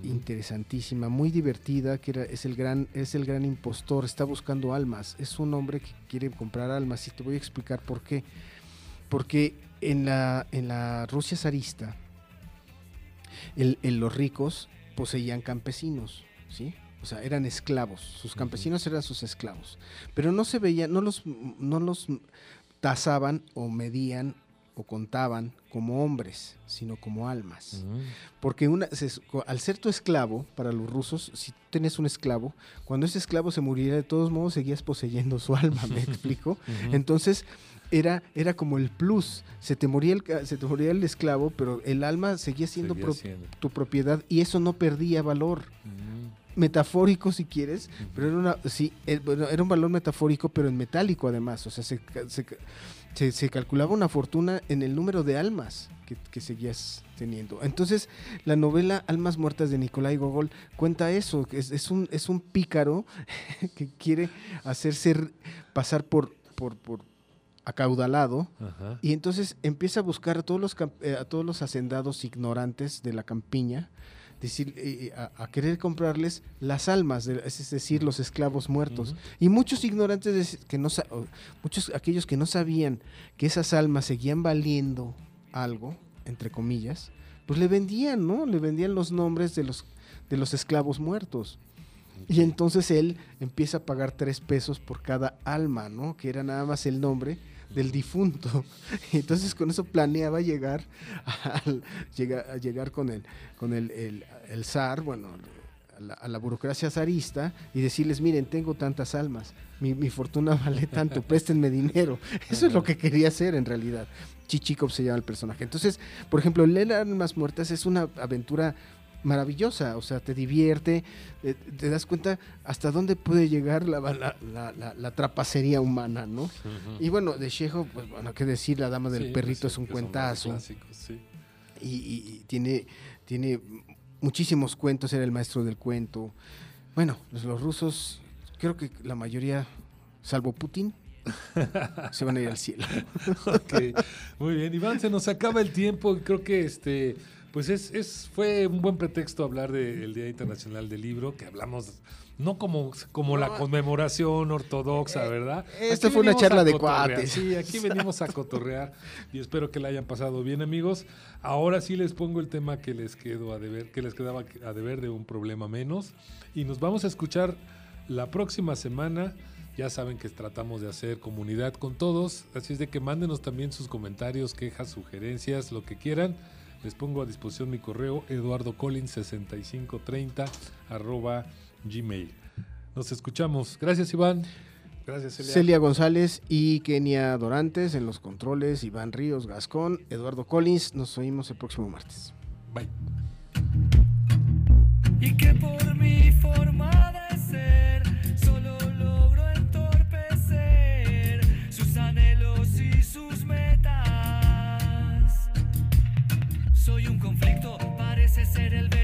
interesantísima, muy divertida, que era, es, el gran, es el gran impostor, está buscando almas, es un hombre que quiere comprar almas y te voy a explicar por qué. Porque en la, en la Rusia zarista, el- el- los ricos poseían campesinos, ¿sí? O sea, eran esclavos, sus campesinos eran sus esclavos, pero no se veían, no los, no los tasaban o medían o contaban como hombres, sino como almas. Ujú. Porque una, se- al ser tu esclavo, para los rusos, si tienes un esclavo, cuando ese esclavo se muriera, de todos modos seguías poseyendo su alma, ¿me (laughs) explico? Entonces, era, era como el plus. Se te, moría el, se te moría el esclavo, pero el alma seguía siendo Seguía pro- siendo. tu propiedad y eso no perdía valor. Ujú. Metafórico, si quieres, pero era, una, sí, eh, era un valor metafórico, pero en metálico además. O sea, se, se se- se calculaba una fortuna en el número de almas que, que seguías teniendo. Entonces, la novela Almas Muertas de Nikolai Gogol cuenta eso, que es, es un, es un pícaro (laughs) que quiere hacerse pasar por, por, por acaudalado Ajá. y entonces empieza a buscar a todos los, eh, a todos los hacendados ignorantes de la campiña, decir, eh, a, a querer comprarles las almas, de- es decir, los esclavos muertos. Y muchos ignorantes, de- que no, muchos aquellos que no sabían que esas almas seguían valiendo algo, entre comillas, pues le vendían, ¿no? Le vendían los nombres de los, de los esclavos muertos. Y entonces él empieza a pagar tres pesos por cada alma, ¿no? Que era nada más el nombre del difunto. (laughs) Entonces con eso planeaba llegar al, llega- a llegar con el, con el, el, el zar, bueno, a la, a la burocracia zarista y decirles, miren, tengo tantas almas, mi, mi fortuna (laughs) vale tanto, préstenme dinero. (laughs) Eso es lo que quería hacer en realidad. Chichikov se llama el personaje. Entonces, por ejemplo, leer Almas Muertas es una aventura maravillosa, o sea, te divierte, eh, te das cuenta hasta dónde puede llegar la, la, la- trapacería humana, ¿no? Y bueno, de Chejo, pues bueno, qué decir, La Dama del Sí, Perrito pues, es un cuentazo clásicos, sí. y, y- y tiene, tiene muchísimos cuentos, era el maestro del cuento. Bueno, pues los rusos, creo que la mayoría, salvo Putin, (laughs) se van a ir al cielo. Ok, muy bien. Iván, se nos acaba el tiempo y creo que este, pues es, es, fue un buen pretexto hablar del Día Internacional del Libro, que hablamos no como, como la No. conmemoración ortodoxa, ¿verdad? esta Aquí fue una charla de cuates. Sí, aquí venimos a cotorrear y espero que la hayan pasado bien, amigos. Ahora sí les pongo el tema que les quedó a deber, que les quedaba a deber de un problema menos y nos vamos a escuchar la próxima semana. Ya saben que tratamos de hacer comunidad con todos, así es de que mándenos también sus comentarios, quejas, sugerencias, lo que quieran. Les pongo a disposición mi correo eduardocollins6530 arroba gmail. Nos escuchamos. Gracias Iván. Gracias Celia. Celia González y Kenia Dorantes en los controles, Iván Ríos Gascón, Eduardo Collins. Nos oímos el próximo martes. Bye. y que por mi forma ser el